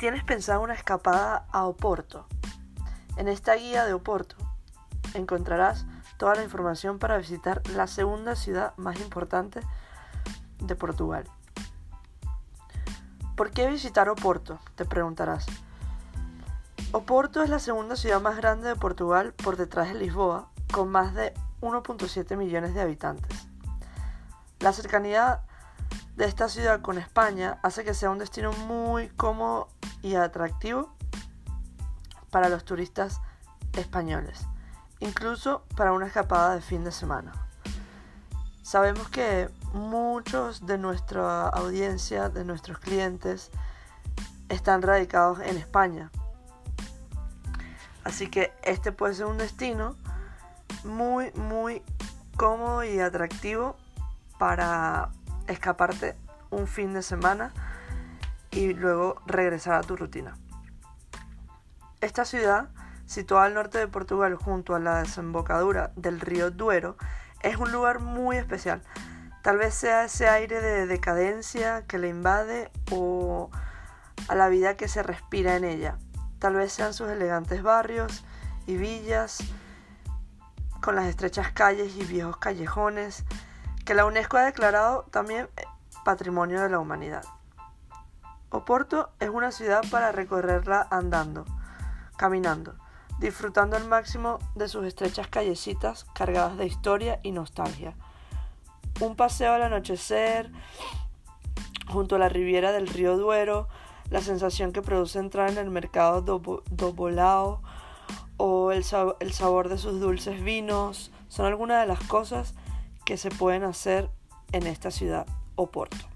tienes pensado una escapada a Oporto, en esta guía de Oporto encontrarás toda la información para visitar la segunda ciudad más importante de Portugal. ¿Por qué visitar Oporto? Te preguntarás. Oporto es la segunda ciudad más grande de Portugal por detrás de Lisboa, con más de 1.7 millones de habitantes. La cercanía de esta ciudad con España hace que sea un destino muy cómodo y atractivo para los turistas españoles, incluso para una escapada de fin de semana. Sabemos que muchos de nuestra audiencia, de nuestros clientes, están radicados en España. Así que este puede ser un destino muy, muy cómodo y atractivo para escaparte un fin de semana y luego regresar a tu rutina. Esta ciudad, situada al norte de Portugal junto a la desembocadura del río Duero, es un lugar muy especial. Tal vez sea ese aire de decadencia que le invade o a la vida que se respira en ella. Tal vez sean sus elegantes barrios y villas, con las estrechas calles y viejos callejones, que la UNESCO ha declarado también Patrimonio de la Humanidad. Oporto es una ciudad para recorrerla andando, caminando, disfrutando al máximo de sus estrechas callecitas cargadas de historia y nostalgia. Un paseo al anochecer junto a la riviera del río Duero, la sensación que produce entrar en el mercado dobolao o el, el sabor de sus dulces vinos son algunas de las cosas que se pueden hacer en esta ciudad Oporto.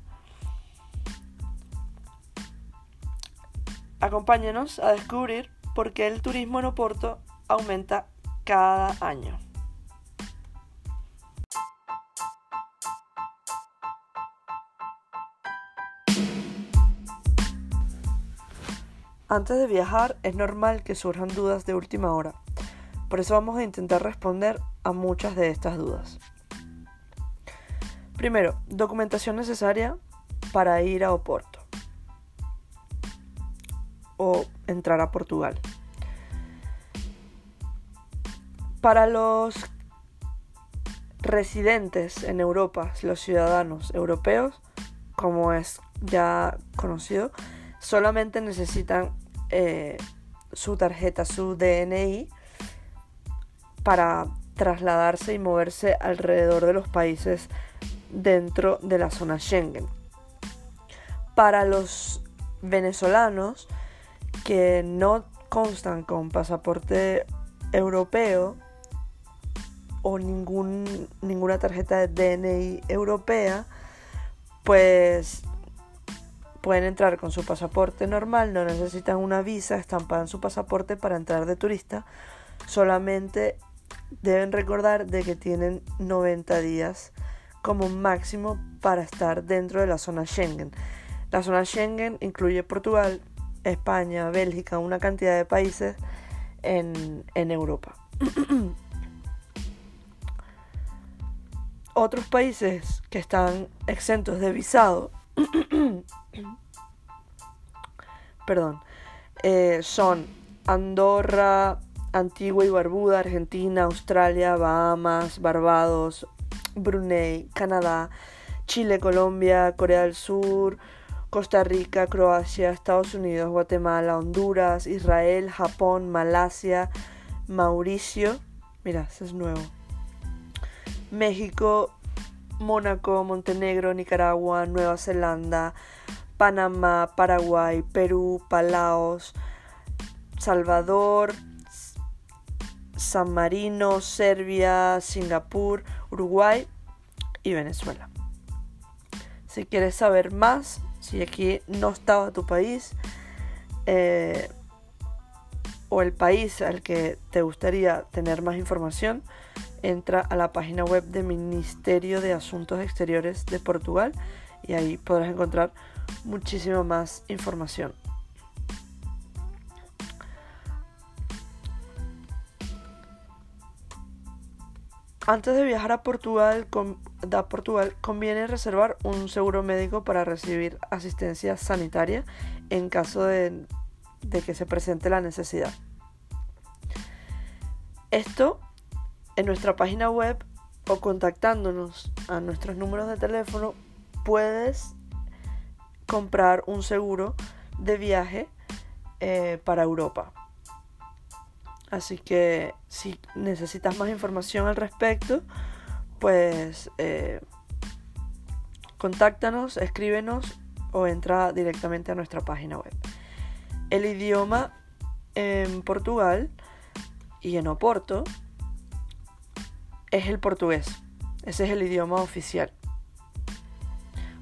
Acompáñenos a descubrir por qué el turismo en Oporto aumenta cada año. Antes de viajar es normal que surjan dudas de última hora, por eso vamos a intentar responder a muchas de estas dudas. Primero, documentación necesaria para ir a Oporto o entrar a Portugal. Para los residentes en Europa, los ciudadanos europeos, como es ya conocido, solamente necesitan eh, su tarjeta, su DNI, para trasladarse y moverse alrededor de los países dentro de la zona Schengen. Para los venezolanos que no constan con pasaporte europeo o ningún, ninguna tarjeta de DNI europea, pues pueden entrar con su pasaporte normal, no necesitan una visa estampada en su pasaporte para entrar de turista, solamente deben recordar de que tienen 90 días como máximo para estar dentro de la zona Schengen. La zona Schengen incluye Portugal, España, Bélgica, una cantidad de países en, Europa. Otros países que están exentos de visado, perdón, eh, son Andorra, Antigua y Barbuda, Argentina, Australia, Bahamas, Barbados, Brunei, Canadá, Chile, Colombia, Corea del Sur, Costa Rica, Croacia, Estados Unidos, Guatemala, Honduras, Israel, Japón, Malasia, Mauricio, mira, ese es nuevo, México, Mónaco, Montenegro, Nicaragua, Nueva Zelanda, Panamá, Paraguay, Perú, Palaos, Salvador, San Marino, Serbia, Singapur, Uruguay y Venezuela. Si quieres saber más, si aquí no estaba tu país eh, o el país al que te gustaría tener más información, entra a la página web del Ministerio de Asuntos Exteriores de Portugal y ahí podrás encontrar muchísima más información. Antes de viajar a Portugal, Portugal, conviene reservar un seguro médico para recibir asistencia sanitaria en caso de, de que se presente la necesidad. Esto en nuestra página web o contactándonos a nuestros números de teléfono puedes comprar un seguro de viaje eh, para Europa. Así que si necesitas más información al respecto, pues eh, contáctanos, escríbenos o entra directamente a nuestra página web. El idioma en Portugal y en Oporto es el portugués. Ese es el idioma oficial.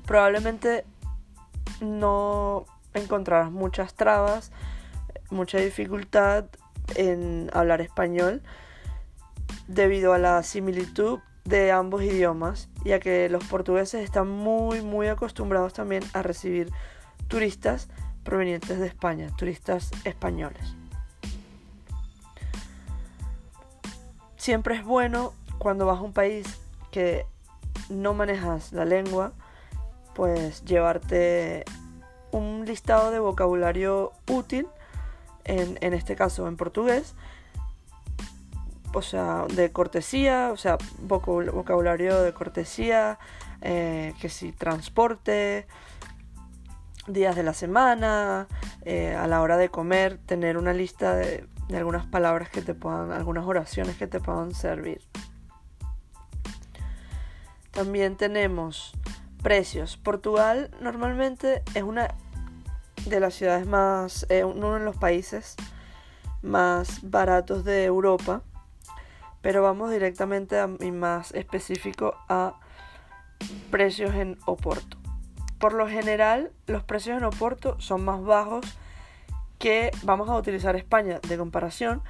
Probablemente no encontrarás muchas trabas, mucha dificultad en hablar español debido a la similitud de ambos idiomas, ya que los portugueses están muy muy acostumbrados también a recibir turistas provenientes de España, turistas españoles. Siempre es bueno cuando vas a un país que no manejas la lengua, pues llevarte un listado de vocabulario útil, en, este caso en portugués, o sea, de cortesía, o sea, vocabulario de cortesía, eh, que si transporte, días de la semana, eh, a la hora de comer, tener una lista de algunas palabras que te puedan, algunas oraciones que te puedan servir. También tenemos precios. Portugal normalmente es una de las ciudades más, eh, uno de los países más baratos de Europa. Pero vamos directamente a, y más específico a precios en Oporto. Por lo general, los precios en Oporto son más bajos que vamos a utilizar España de comparación.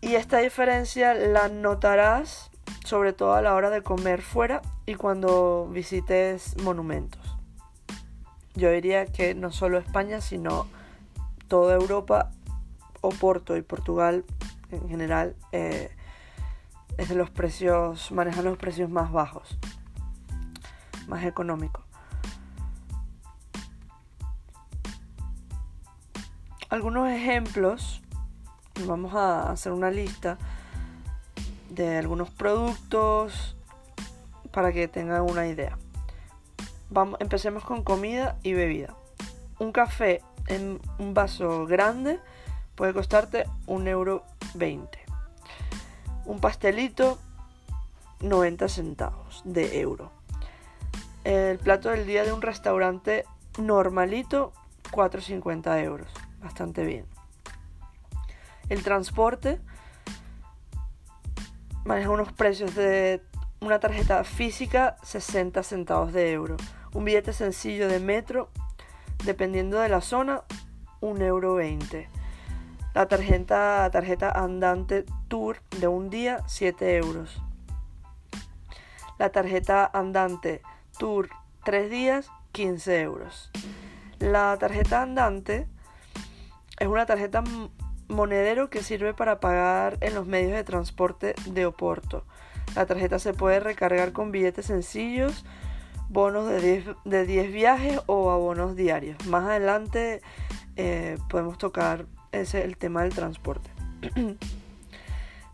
Y esta diferencia la notarás sobre todo a la hora de comer fuera y cuando visites monumentos. Yo diría que no solo España, sino toda Europa, Oporto y Portugal en general, eh, los precios, manejan los precios más bajos, más económicos. Algunos ejemplos, vamos a hacer una lista de algunos productos para que tengan una idea. Empecemos con comida y bebida. Un café en un vaso grande puede costarte un euro Un pastelito 90 centavos de euro. El plato del día de un restaurante normalito 4,50 euros. Bastante bien. El transporte maneja unos precios de una tarjeta física 60 centavos de euro. Un billete sencillo de metro, dependiendo de la zona, 1,20 euro. La tarjeta, tarjeta andante tour de un día, 7 euros. La tarjeta andante tour 3 días, 15 euros. La tarjeta andante es una tarjeta monedero que sirve para pagar en los medios de transporte de Oporto. La tarjeta se puede recargar con billetes sencillos, bonos de 10, de 10 viajes o abonos diarios. Más adelante eh, podemos tocar ese, el tema del transporte.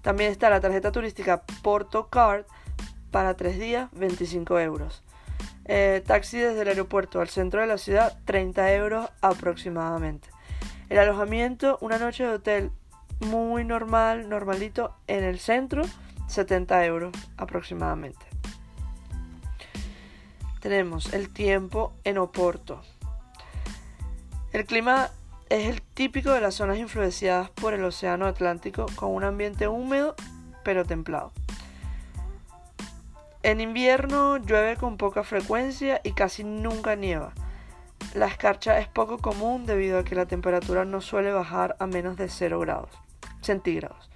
También está la tarjeta turística Porto Card para 3 días, 25 euros. Eh, taxi desde el aeropuerto al centro de la ciudad, 30 euros aproximadamente. El alojamiento, una noche de hotel muy normal, normalito, en el centro, 70 euros aproximadamente. Tenemos el tiempo en Oporto. El clima es el típico de las zonas influenciadas por el Océano Atlántico con un ambiente húmedo pero templado. En invierno llueve con poca frecuencia y casi nunca nieva. La escarcha es poco común debido a que la temperatura no suele bajar a menos de 0 grados centígrados.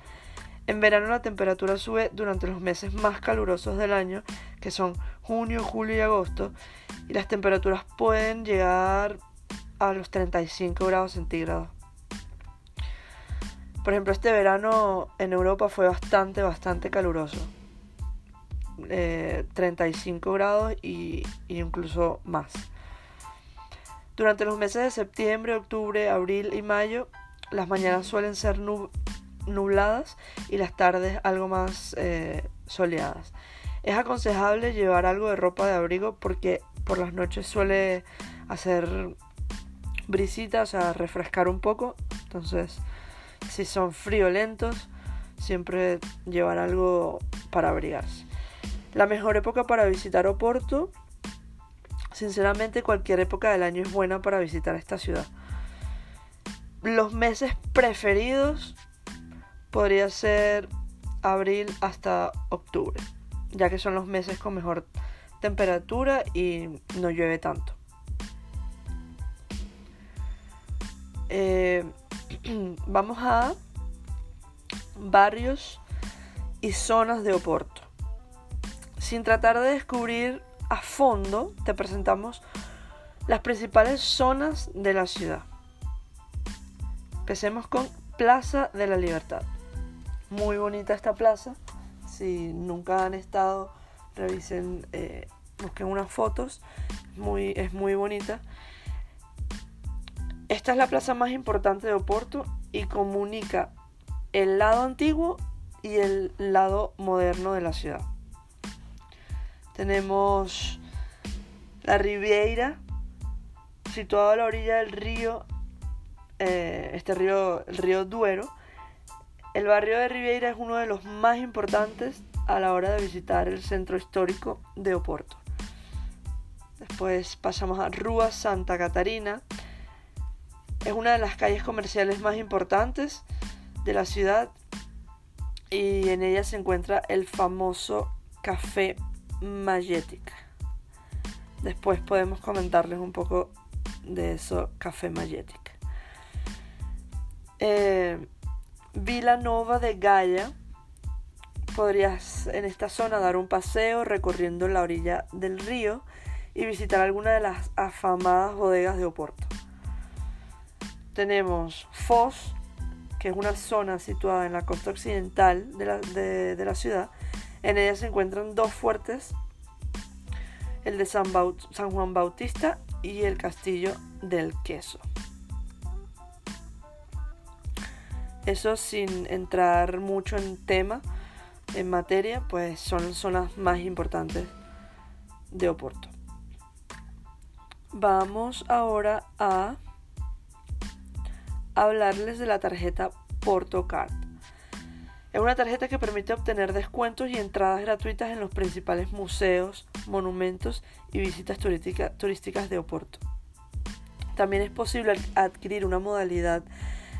En verano la temperatura sube durante los meses más calurosos del año, que son junio, julio y agosto, y las temperaturas pueden llegar a los 35 grados centígrados. Por ejemplo, este verano en Europa fue bastante, bastante caluroso. 35 eh, grados y, incluso más. Durante los meses de septiembre, octubre, abril y mayo, las mañanas suelen ser nubladas y las tardes algo más eh, soleadas. Es aconsejable llevar algo de ropa de abrigo porque por las noches suele hacer brisita, o sea, refrescar un poco. Entonces, si son friolentos, siempre llevar algo para abrigarse. La mejor época para visitar Oporto, sinceramente cualquier época del año es buena para visitar esta ciudad. Los meses preferidos podría ser abril hasta octubre, ya que son los meses con mejor temperatura y no llueve tanto. Eh, vamos a barrios y zonas de Oporto. Sin tratar de descubrir a fondo, te presentamos las principales zonas de la ciudad. Empecemos con Plaza de la Libertad. Muy bonita esta plaza. Si nunca han estado, revisen, eh, busquen unas fotos. Muy, es muy bonita. Esta es la plaza más importante de Oporto y comunica el lado antiguo y el lado moderno de la ciudad. Tenemos la Ribeira, situado a la orilla del río, eh, este río, el río Duero. El barrio de Ribeira es uno de los más importantes a la hora de visitar el centro histórico de Oporto. Después pasamos a Rúa Santa Catarina. Es una de las calles comerciales más importantes de la ciudad y en ella se encuentra el famoso Café Majetic. Después podemos comentarles un poco de eso, Café Majetic. Eh, Vila Nova de Gaia. Podrías en esta zona dar un paseo recorriendo la orilla del río y visitar alguna de las afamadas bodegas de Oporto. Tenemos Foz, que es una zona situada en la costa occidental de la, de la ciudad, en ella se encuentran dos fuertes, el de San, Juan Bautista y el castillo del queso. Eso sin entrar mucho en tema, en materia, pues son zonas más importantes de Oporto. Vamos ahora a hablarles de la tarjeta PortoCard. Es una tarjeta que permite obtener descuentos y entradas gratuitas en los principales museos, monumentos y visitas turísticas de Oporto. También es posible adquirir una modalidad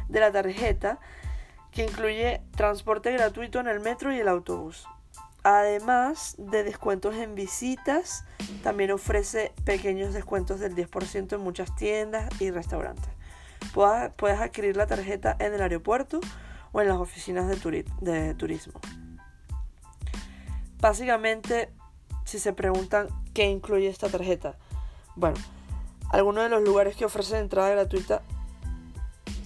de la tarjeta que incluye transporte gratuito en el metro y el autobús. Además de descuentos en visitas, también ofrece pequeños descuentos del 10% en muchas tiendas y restaurantes. Puedes adquirir la tarjeta en el aeropuerto o en las oficinas de, de turismo. Básicamente, si se preguntan qué incluye esta tarjeta, bueno, algunos de los lugares que ofrecen entrada gratuita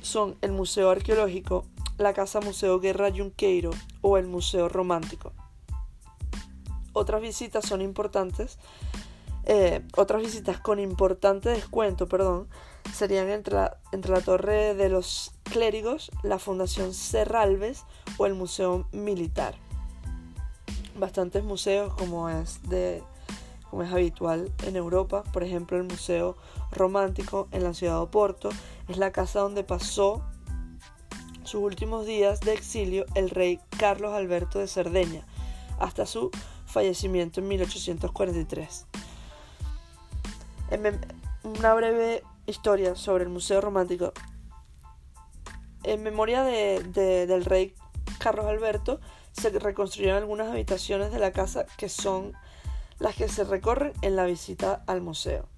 son el Museo Arqueológico, la Casa Museo Guerra Junqueiro o el Museo Romántico. Otras visitas son importantes, eh, otras visitas con importante descuento, perdón, serían entre la, entre la Torre de los Clérigos, la Fundación Serralves o el Museo Militar. Bastantes museos como es de como es habitual en Europa, por ejemplo el Museo Romántico en la ciudad de Oporto, es la casa donde pasó sus últimos días de exilio el rey Carlos Alberto de Cerdeña, hasta su fallecimiento en 1843. En una breve historia sobre el Museo Romántico. En memoria del rey Carlos Alberto, se reconstruyeron algunas habitaciones de la casa que son las que se recorren en la visita al museo.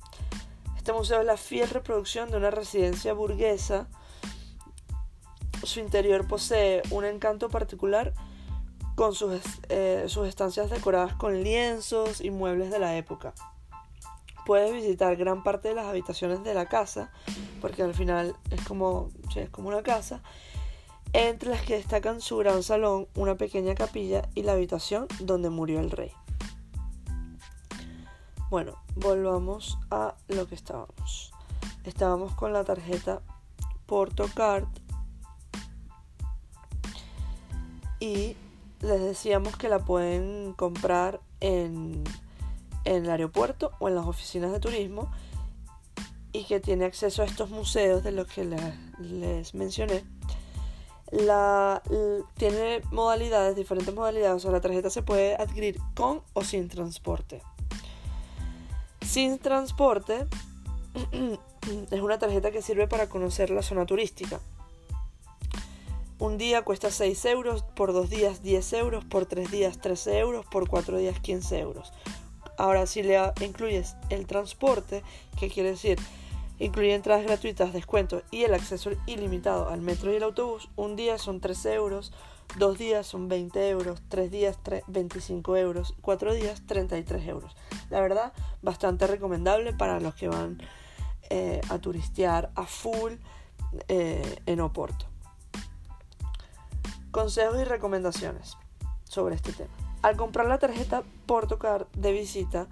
Este museo es la fiel reproducción de una residencia burguesa. Su interior posee un encanto particular con sus, eh, sus estancias decoradas con lienzos y muebles de la época puedes visitar gran parte de las habitaciones de la casa, porque al final es como, es como una casa, entre las que destacan su gran salón, una pequeña capilla y la habitación donde murió el rey. Bueno, volvamos a lo que estábamos. Estábamos con la tarjeta Portocard y les decíamos que la pueden comprar en, el aeropuerto o en las oficinas de turismo y que tiene acceso a estos museos de los que les, mencioné. La, tiene modalidades, diferentes modalidades, o sea, la tarjeta se puede adquirir con o sin transporte. Sin transporte es una tarjeta que sirve para conocer la zona turística. Un día cuesta 6 euros, por dos días 10 euros, por tres días 13 euros, por cuatro días 15 euros. Ahora, si le incluyes el transporte, ¿qué quiere decir? Incluye entradas gratuitas, descuentos y el acceso ilimitado al metro y el autobús. Un día son 13 euros, dos días son 20 euros, tres días 25 euros, cuatro días 33 euros. La verdad, bastante recomendable para los que van eh, a turistear a full eh, en Oporto. Consejos y recomendaciones sobre este tema. Al comprar la tarjeta Portocard de visita,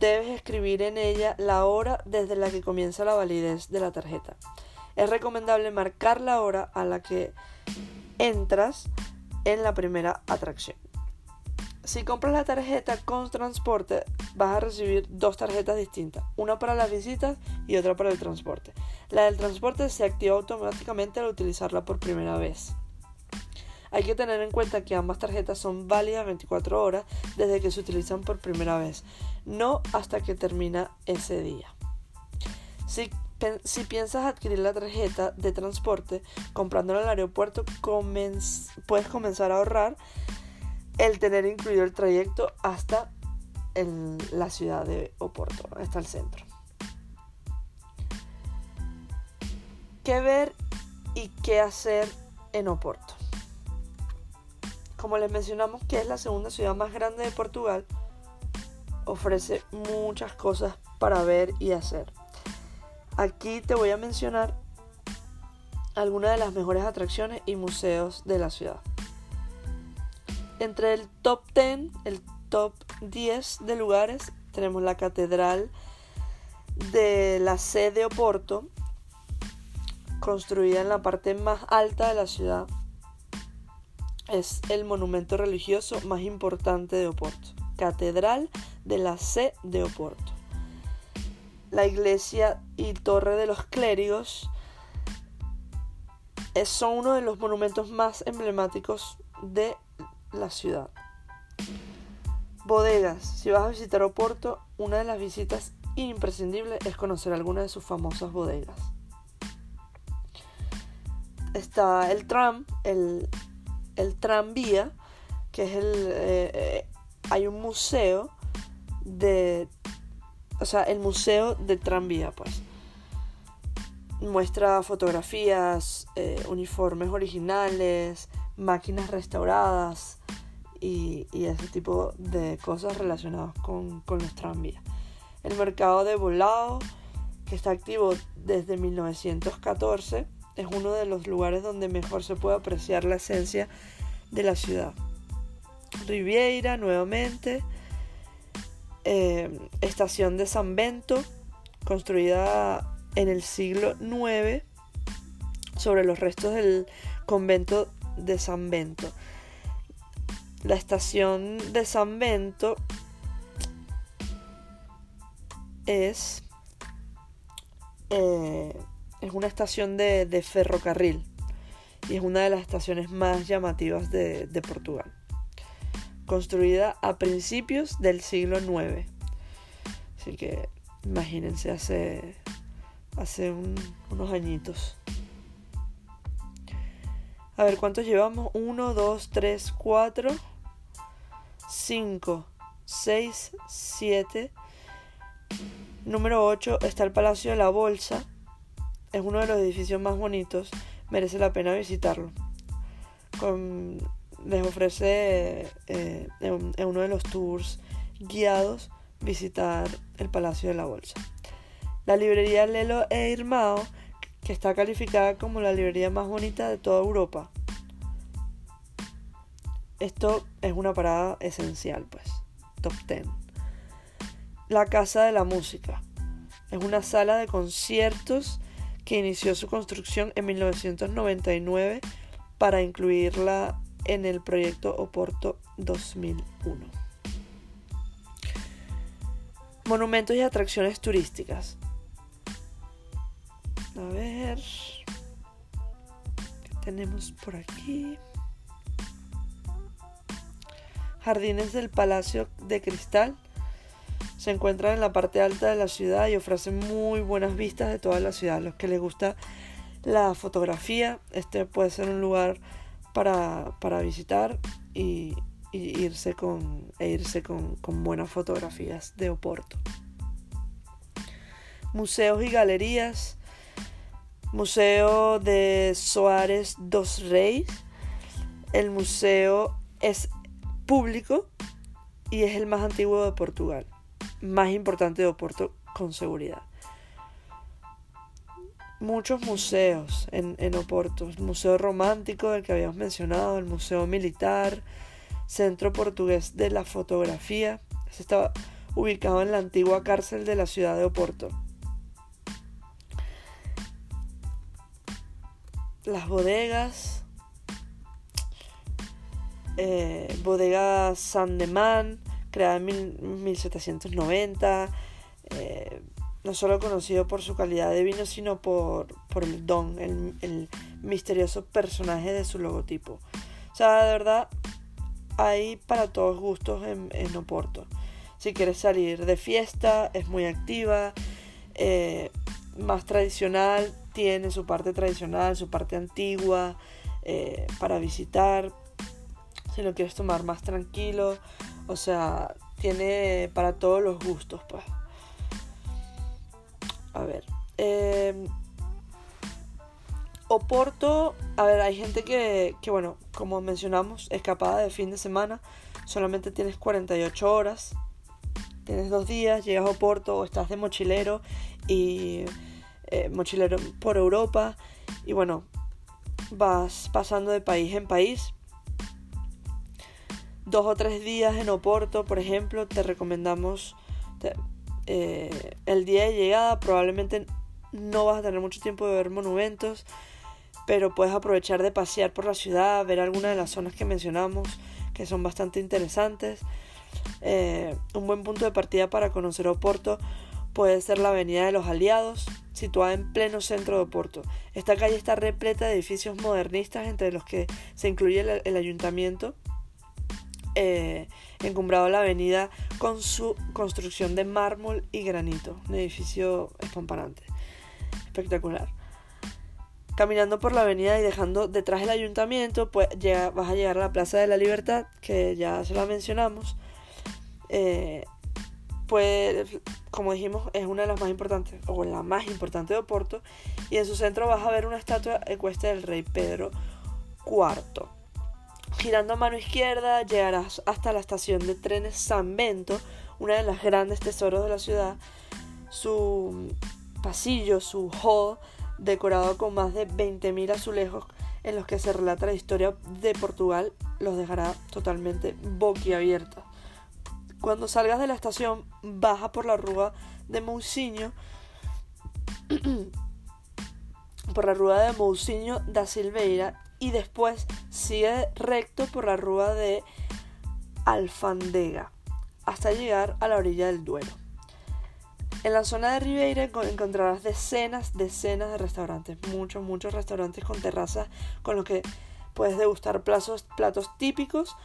debes escribir en ella la hora desde la que comienza la validez de la tarjeta. Es recomendable marcar la hora a la que entras en la primera atracción. Si compras la tarjeta con transporte, vas a recibir dos tarjetas distintas, una para las visitas y otra para el transporte. La del transporte se activa automáticamente al utilizarla por primera vez. Hay que tener en cuenta que ambas tarjetas son válidas 24 horas desde que se utilizan por primera vez, no hasta que termina ese día. Si, piensas adquirir la tarjeta de transporte comprándola en el aeropuerto, puedes comenzar a ahorrar el tener incluido el trayecto hasta la ciudad de Oporto, hasta el centro. ¿Qué ver y qué hacer en Oporto? Como les mencionamos que es la segunda ciudad más grande de Portugal, ofrece muchas cosas para ver y hacer. Aquí te voy a mencionar algunas de las mejores atracciones y museos de la ciudad. Entre el top 10, el top 10 de lugares, tenemos la Catedral de la sede Oporto, construida en la parte más alta de la ciudad es el monumento religioso más importante de Oporto, Catedral de la C de Oporto. La iglesia y torre de los clérigos son uno de los monumentos más emblemáticos de la ciudad. Bodegas. Si vas a visitar Oporto, una de las visitas imprescindibles es conocer alguna de sus famosas bodegas. Está el tram, el el tranvía, que es el... Eh, hay un museo de... O sea, el museo de tranvía, pues. Muestra fotografías, eh, uniformes originales, máquinas restauradas y, ese tipo de cosas relacionadas con, con los tranvías. El mercado de volado, que está activo desde 1914, es uno de los lugares donde mejor se puede apreciar la esencia de la ciudad. Riviera nuevamente, eh, estación de San Bento, construida en el siglo IX sobre los restos del convento de San Bento. La estación de San Bento es eh, es una estación de, ferrocarril y es una de las estaciones más llamativas de, Portugal. Construida a principios del siglo IX. Así que imagínense hace, hace unos añitos. A ver, ¿cuántos llevamos? 1, 2, 3, 4, 5, 6, 7. Número 8 está el Palacio de la Bolsa es uno de los edificios más bonitos, merece la pena visitarlo. les ofrece eh, en, uno de los tours guiados visitar el Palacio de la Bolsa. La librería Lelo e Irmao, que está calificada como la librería más bonita de toda Europa. Esto es una parada esencial, pues. Top 10. La Casa de la Música. Es una sala de conciertos que inició su construcción en 1999 para incluirla en el proyecto Oporto 2001. Monumentos y atracciones turísticas. A ver. ¿Qué tenemos por aquí? Jardines del Palacio de Cristal. Se encuentran en la parte alta de la ciudad y ofrecen muy buenas vistas de toda la ciudad. Los que les gusta la fotografía, este puede ser un lugar para, visitar y, irse con, e irse con buenas fotografías de Oporto. Museos y galerías. Museo de Soares dos Reis. El museo es público y es el más antiguo de Portugal. Más importante de Oporto con seguridad. Muchos museos en, en Oporto. El Museo Romántico del que habíamos mencionado, el Museo Militar, Centro Portugués de la Fotografía. Se estaba ubicado en la antigua cárcel de la ciudad de Oporto. Las bodegas, eh, bodega Sandeman, creada en 1790, eh, no solo conocido por su calidad de vino, sino por, el don, el, misterioso personaje de su logotipo. O sea, de verdad, hay para todos gustos en, Oporto. Si quieres salir de fiesta, es muy activa, eh, más tradicional, tiene su parte tradicional, su parte antigua eh, para visitar. Si lo quieres tomar más tranquilo, o sea, tiene para todos los gustos, pues. A ver. Eh, Oporto, a ver, hay gente que, que, bueno, como mencionamos, escapada de fin de semana, solamente tienes 48 horas, tienes dos días, llegas a Oporto o estás de mochilero y eh, mochilero por Europa y bueno, vas pasando de país en país. Dos o tres días en Oporto, por ejemplo, te recomendamos eh, el día de llegada. Probablemente no vas a tener mucho tiempo de ver monumentos, pero puedes aprovechar de pasear por la ciudad, ver algunas de las zonas que mencionamos, que son bastante interesantes. Eh, un buen punto de partida para conocer Oporto puede ser la Avenida de los Aliados, situada en pleno centro de Oporto. Esta calle está repleta de edificios modernistas, entre los que se incluye el, ayuntamiento, eh, encumbrado la avenida con su construcción de mármol y granito, un edificio espamparante, espectacular. Caminando por la avenida y dejando detrás el ayuntamiento, pues vas a llegar a la Plaza de la Libertad, que ya se la mencionamos. Eh, pues como dijimos es una de las más importantes o la más importante de Oporto y en su centro vas a ver una estatua ecuestre del rey Pedro IV. Girando a mano izquierda llegarás hasta la estación de trenes San Bento, una de las grandes tesoros de la ciudad. Su pasillo, su hall, decorado con más de 20.000 azulejos en los que se relata la historia de Portugal, los dejará totalmente boquiabiertos. Cuando salgas de la estación, baja por la rúa de Mousinho, por la rúa de Mousinho da Silveira y después sigue recto por la rúa de Alfandega hasta llegar a la orilla del Duero. En la zona de Ribeira encontrarás decenas, decenas de restaurantes, muchos, muchos restaurantes con terrazas con los que puedes degustar platos, platos típicos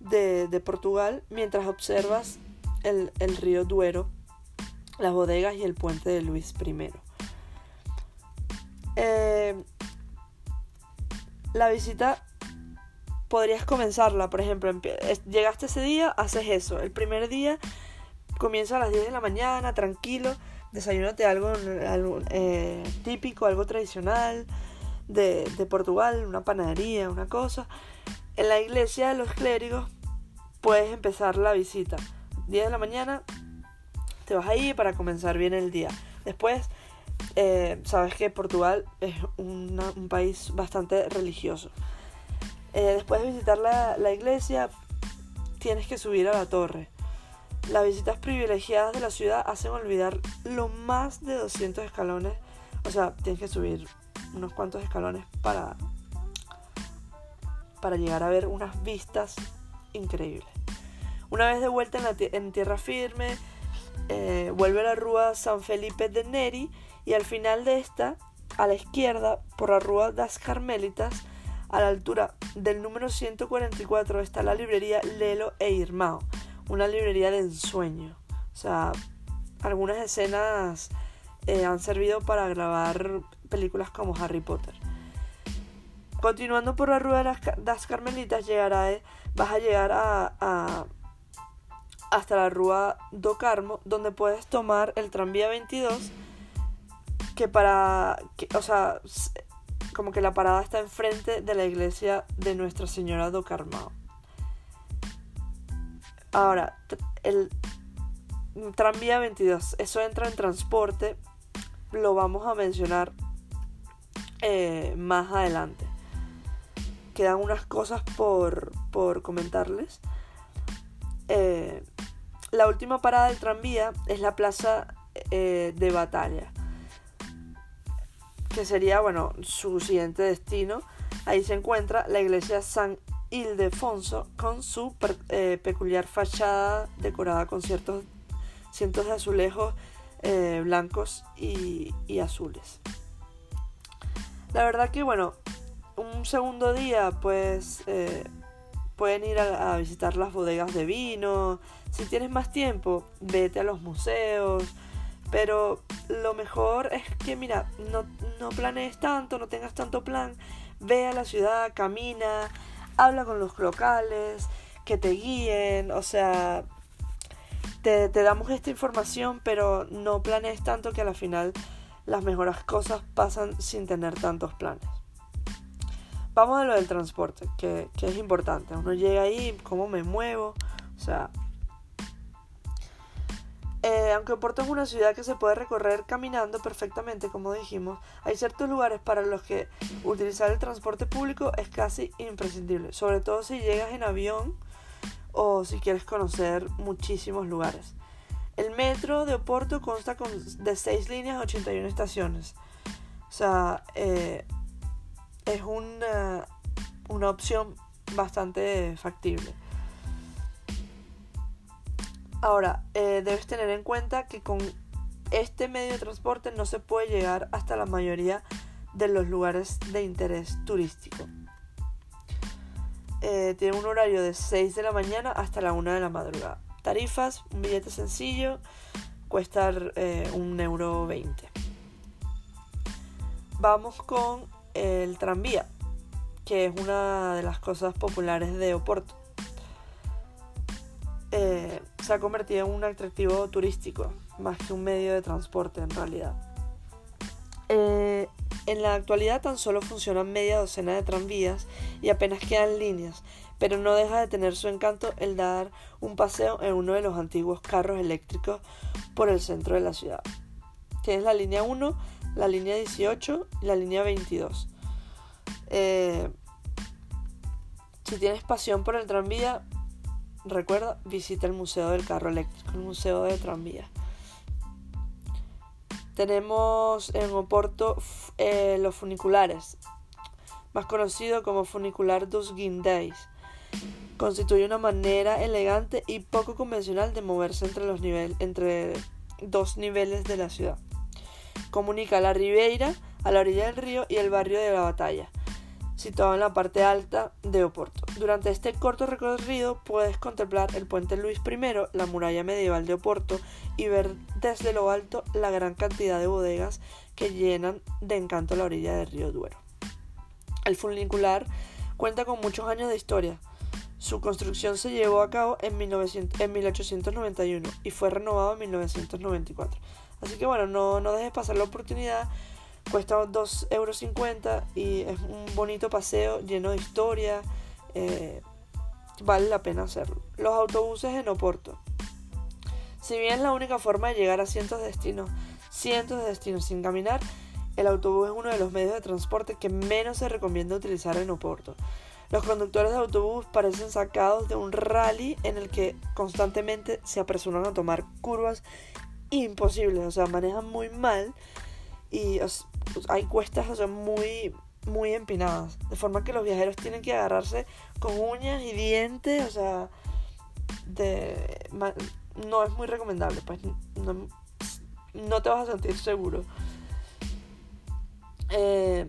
de, Portugal mientras observas el, río Duero, las bodegas y el puente de Luis I. Eh, la visita podrías comenzarla, por ejemplo, llegaste ese día, haces eso. El primer día comienza a las 10 de la mañana, tranquilo, desayúnate algo, eh, típico, algo tradicional de, de Portugal, una panadería, una cosa. En la iglesia de los clérigos puedes empezar la visita. 10 de la mañana te vas ahí para comenzar bien el día. Después eh, sabes que Portugal es un país bastante religioso. Eh, después de visitar la, iglesia, tienes que subir a la torre. Las visitas privilegiadas de la ciudad hacen olvidar lo más de 200 escalones. O sea, tienes que subir unos cuantos escalones para, para llegar a ver unas vistas increíbles. Una vez de vuelta en, tierra firme, eh, vuelve a la rúa San Felipe de Neri y al final de esta, a la izquierda, por la rúa Das Carmelitas, a la altura del número 144 está la librería Lelo e Irmao, una librería de ensueño. O sea, algunas escenas eh, han servido para grabar películas como Harry Potter. Continuando por la rueda de las, Carmelitas, llegará, vas a llegar a, hasta la Rúa do Carmo, donde puedes tomar el tranvía 22, que para, o sea, como que la parada está enfrente de la iglesia de Nuestra Señora do Carmo. Ahora, el tranvía 22, eso entra en transporte, lo vamos a mencionar eh, más adelante. Quedan unas cosas por, por comentarles. Eh, la última parada del tranvía es la plaza eh, de batalla, que sería, bueno, su siguiente destino. Ahí se encuentra la iglesia San Ildefonso con su peculiar fachada decorada con ciertos cientos de azulejos blancos y azules. La verdad que bueno, un segundo día pues eh, pueden ir a, visitar las bodegas de vino. Si tienes más tiempo, vete a los museos. Pero lo mejor es que, mira, no, no planees tanto, no tengas tanto plan. Ve a la ciudad, camina, habla con los locales, que te guíen. O sea, te, te damos esta información, pero no planees tanto que a la final las mejores cosas pasan sin tener tantos planes. Vamos a lo del transporte, que, es importante. Uno llega ahí, cómo me muevo, o sea... Eh, aunque Oporto es una ciudad que se puede recorrer caminando perfectamente, como dijimos, hay ciertos lugares para los que utilizar el transporte público es casi imprescindible, sobre todo si llegas en avión o si quieres conocer muchísimos lugares. El metro de Oporto consta con, de 6 líneas 81 estaciones. O sea, eh, es una, una opción bastante factible. Ahora, eh, debes tener en cuenta que con este medio de transporte no se puede llegar hasta la mayoría de los lugares de interés turístico. Eh, tiene un horario de 6 de la mañana hasta la 1 de la madrugada. Tarifas, un billete sencillo, cuesta eh, un euro 20. Vamos con el tranvía, que es una de las cosas populares de Oporto. Eh, se ha convertido en un atractivo turístico, más que un medio de transporte en realidad. Eh, en la actualidad tan solo funcionan media docena de tranvías y apenas quedan líneas, pero no deja de tener su encanto el dar un paseo en uno de los antiguos carros eléctricos por el centro de la ciudad. Tienes la línea 1, la línea 18 y la línea 22. Eh, si tienes pasión por el tranvía, recuerda, visita el Museo del Carro Eléctrico, el Museo de Tranvía. Tenemos en Oporto eh, los funiculares, más conocido como funicular dos Guindays constituye una manera elegante y poco convencional de moverse entre, los entre dos niveles de la ciudad. Comunica la Ribeira a la orilla del río y el barrio de la Batalla, situado en la parte alta de Oporto. Durante este corto recorrido puedes contemplar el puente Luis I, la muralla medieval de Oporto y ver desde lo alto la gran cantidad de bodegas que llenan de encanto la orilla del río Duero. El funicular cuenta con muchos años de historia, su construcción se llevó a cabo en, 1891 y fue renovado en 1994. Así que bueno, no, no dejes pasar la oportunidad. Cuesta 2,50 euros y es un bonito paseo lleno de historia. Eh, vale la pena hacerlo. Los autobuses en Oporto. Si bien es la única forma de llegar a cientos destinos cientos de destinos sin caminar, el autobús es uno de los medios de transporte que menos se recomienda utilizar en Oporto. Los conductores de autobús parecen sacados de un rally en el que constantemente se apresuran a tomar curvas imposibles, o sea, manejan muy mal y hay cuestas o sea, muy muy empinadas, de forma que los viajeros tienen que agarrarse con uñas y dientes, o sea, no es muy recomendable, pues no, te vas a sentir seguro. Eh,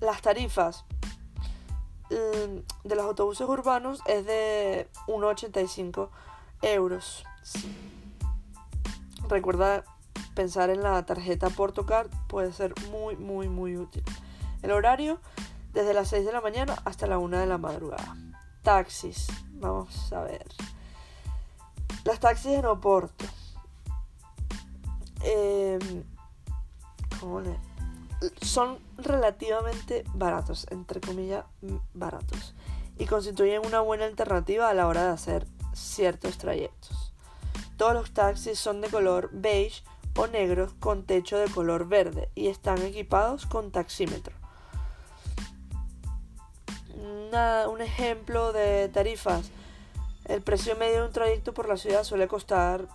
las tarifas mm, de los autobuses urbanos es de 1,85 euros. Recuerda pensar en la tarjeta Portocard, puede ser muy, muy, muy útil. El horario desde las 6 de la mañana hasta la 1 de la madrugada. Taxis, vamos a ver. Las taxis en Oporto. Em, son relativamente baratos, entre comillas, baratos. Y constituyen una buena alternativa a la hora de hacer ciertos trayectos. Todos los taxis son de color beige o negro con techo de color verde y están equipados con taxímetro un ejemplo de tarifas. El precio medio de un trayecto por la ciudad suele costar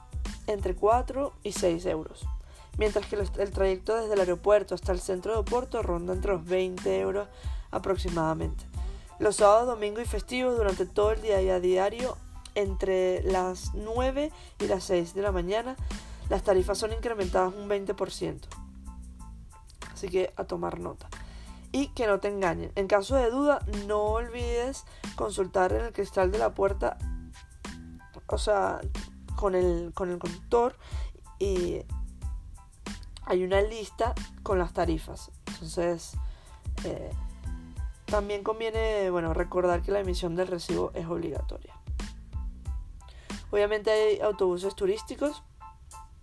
entre 4 y 6 euros, mientras que el trayecto desde el aeropuerto hasta el centro de Oporto ronda entre los 20 euros aproximadamente. Los sábados, domingos y festivos durante todo el día y a diario entre las 9 y las 6 de la mañana las tarifas son incrementadas un 20%. Así que a tomar nota y que no te engañen. En caso de duda, no olvides consultar en el cristal de la puerta, o sea, con el, con el conductor y hay una lista con las tarifas. Entonces, eh, también conviene, bueno, recordar que la emisión del recibo es obligatoria. Obviamente hay autobuses turísticos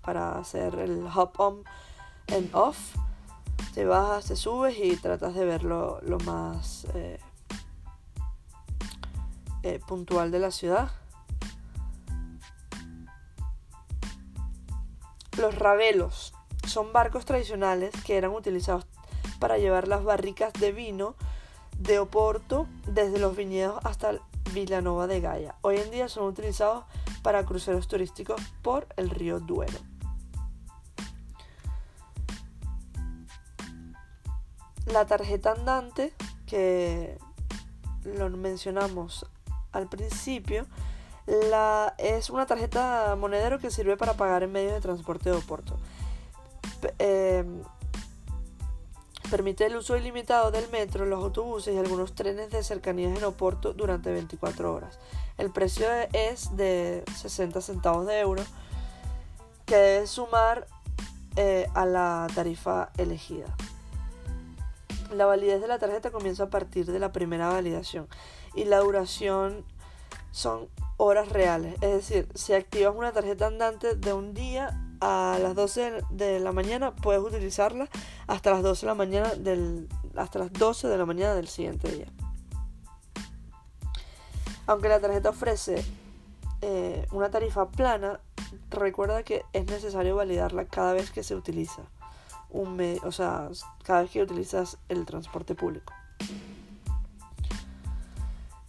para hacer el hop on and off te bajas, te subes y tratas de ver lo, más eh, eh, puntual de la ciudad. Los rabelos son barcos tradicionales que eran utilizados para llevar las barricas de vino de Oporto desde los viñedos hasta Villanova de Gaia. Hoy en día son utilizados para cruceros turísticos por el río Duero. La tarjeta andante, que lo mencionamos al principio, es una tarjeta monedero que sirve para pagar en medios de transporte de Oporto. Em, permite el uso ilimitado del metro, los autobuses y algunos trenes de cercanías en Oporto durante 24 horas. El precio es de 60 centavos de euro que debe sumar eh, a la tarifa elegida. La validez de la tarjeta comienza a partir de la primera validación y la duración son horas reales. Es decir, si activas una tarjeta andante de un día a las 12 de la mañana, puedes utilizarla hasta las 12 de la mañana del, hasta las 12 de la mañana del siguiente día. Aunque la tarjeta ofrece eh, una tarifa plana, recuerda que es necesario validarla cada vez que se utiliza un medio, o sea, cada vez que utilizas el transporte público.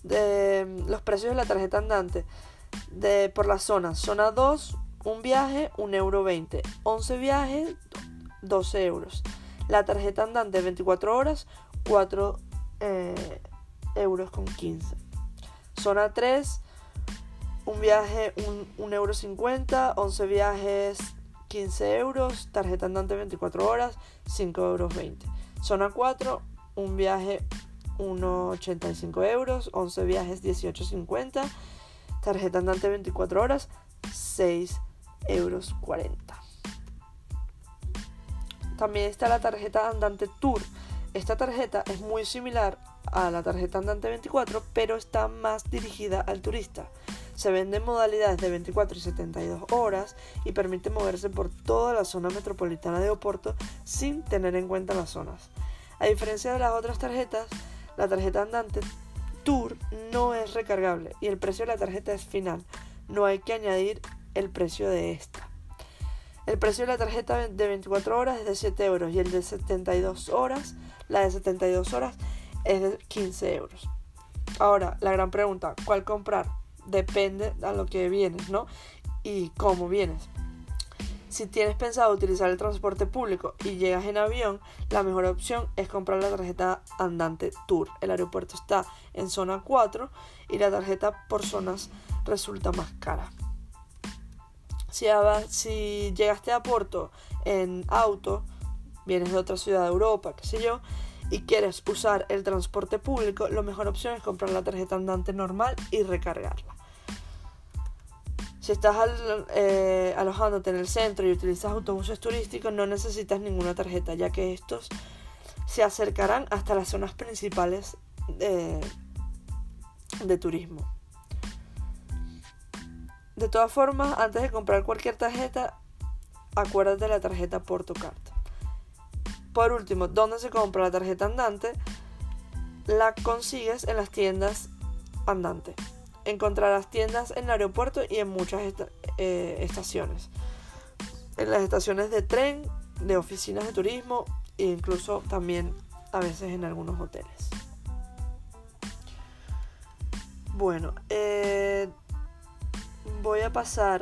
De los precios de la tarjeta andante de por la zona. Zona 2, un viaje, 1 euro 20. 11 viajes, 12 euros. La tarjeta andante 24 horas, 4 eh, euros con 15. Zona 3, un viaje, 1 euro 50. 11 viajes, 15 euros, tarjeta andante 24 horas, 5 euros 20. Zona 4, un viaje 1,85 euros, 11 viajes 18,50, tarjeta andante 24 horas, 6 euros 40. También está la tarjeta andante Tour. Esta tarjeta es muy similar a la tarjeta andante 24, pero está más dirigida al turista. Se vende en modalidades de 24 y 72 horas y permite moverse por toda la zona metropolitana de Oporto sin tener en cuenta las zonas. A diferencia de las otras tarjetas, la tarjeta andante Tour no es recargable y el precio de la tarjeta es final. No hay que añadir el precio de esta. El precio de la tarjeta de 24 horas es de 7 euros y el de 72 horas, la de 72 horas, es de 15 euros. Ahora, la gran pregunta, ¿cuál comprar? Depende a lo que vienes, ¿no? Y cómo vienes. Si tienes pensado utilizar el transporte público y llegas en avión, la mejor opción es comprar la tarjeta andante Tour. El aeropuerto está en zona 4 y la tarjeta por zonas resulta más cara. Si, llegaste a Porto en auto, vienes de otra ciudad de Europa, qué sé yo, y quieres usar el transporte público, la mejor opción es comprar la tarjeta andante normal y recargarla. Si estás eh, alojándote en el centro y utilizas autobuses turísticos, no necesitas ninguna tarjeta, ya que estos se acercarán hasta las zonas principales de turismo. De todas formas, antes de comprar cualquier tarjeta, acuérdate de la tarjeta PortoCard. Por último, ¿dónde se compra la tarjeta andante? La consigues en las tiendas andante. Encontrarás tiendas en el aeropuerto y en muchas eh, estaciones. En las estaciones de tren, de oficinas de turismo e incluso también a veces en algunos hoteles. Bueno, eh, voy a pasar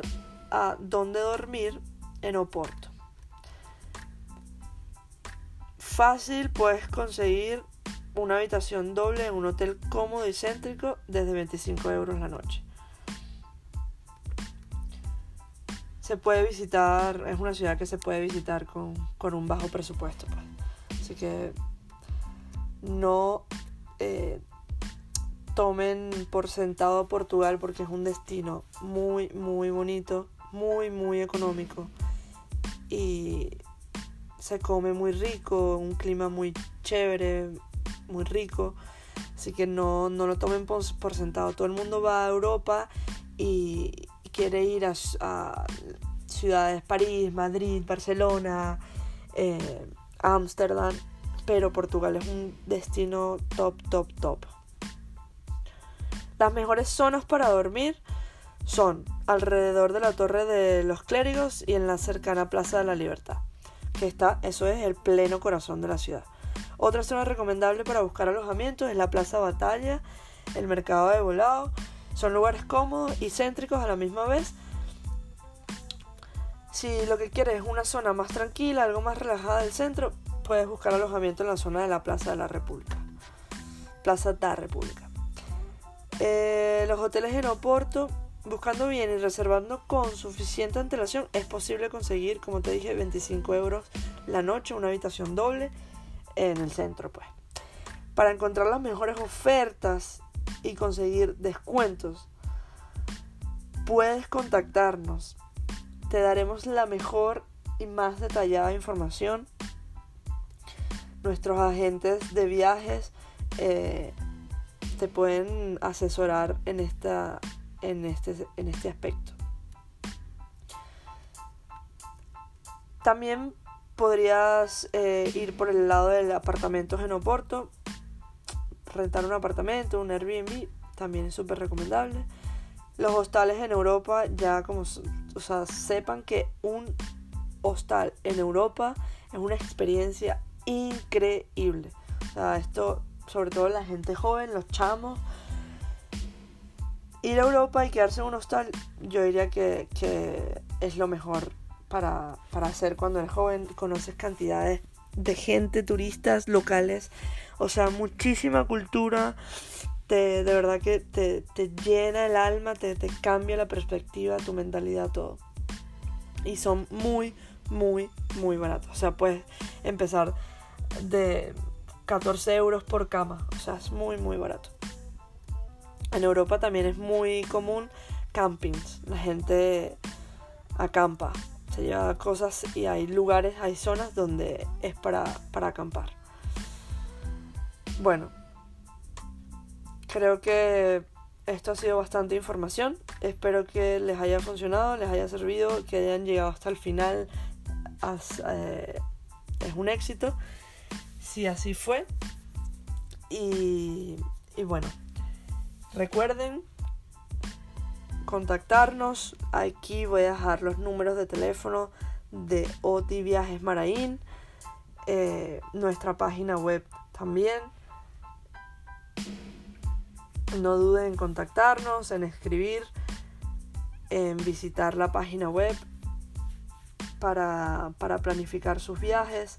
a dónde dormir en Oporto fácil puedes conseguir una habitación doble en un hotel cómodo y céntrico desde 25 euros la noche. Se puede visitar, es una ciudad que se puede visitar con, un bajo presupuesto. Pues. Así que no eh, tomen por sentado Portugal porque es un destino muy, muy bonito, muy, muy económico. Y se come muy rico, un clima muy chévere, muy rico. Así que no, no lo tomen por, sentado. Todo el mundo va a Europa y, quiere ir a, ciudades, París, Madrid, Barcelona, eh, Ámsterdam. pero Portugal es un destino top, top, top. Las mejores zonas para dormir son alrededor de la Torre de los Clérigos y en la cercana Plaza de la Libertad que está, eso es el pleno corazón de la ciudad. Otra zona recomendable para buscar alojamientos es la Plaza Batalla, el Mercado de Volado. Son lugares cómodos y céntricos a la misma vez. Si lo que quieres es una zona más tranquila, algo más relajada del centro, puedes buscar alojamiento en la zona de la Plaza de la República. Plaza da República. Eh, los hoteles en Oporto Buscando bien y reservando con suficiente antelación es posible conseguir, como te dije, 25 euros la noche, una habitación doble en el centro, pues. Para encontrar las mejores ofertas y conseguir descuentos, puedes contactarnos. Te daremos la mejor y más detallada información. Nuestros agentes de viajes eh, te pueden asesorar en esta en este, en este aspecto. También podrías eh, ir por el lado del apartamento en Oporto, rentar un apartamento, un Airbnb, también es súper recomendable. Los hostales en Europa, ya como, o sea, sepan que un hostal en Europa es una experiencia increíble. O sea, esto, sobre todo la gente joven, los chamos, ir a Europa y quedarse en un hostal, yo diría que, es lo mejor para, hacer cuando eres joven, conoces cantidades de gente, turistas, locales, o sea, muchísima cultura, te, de verdad que te, llena el alma, te, te cambia la perspectiva, tu mentalidad, todo. Y son muy, muy, muy baratos. O sea, puedes empezar de 14 euros por cama. O sea, es muy, muy barato. En Europa también es muy común campings. La gente acampa, se lleva cosas y hay lugares, hay zonas donde es para, para acampar. Bueno, creo que esto ha sido bastante información. Espero que les haya funcionado, les haya servido, que hayan llegado hasta el final. Eh, es un éxito. Si así fue. Y, y bueno, Recuerden contactarnos. Aquí voy a dejar los números de teléfono de OTI Viajes Maraín, eh, nuestra página web también. No duden en contactarnos, en escribir, en visitar la página web para, para planificar sus viajes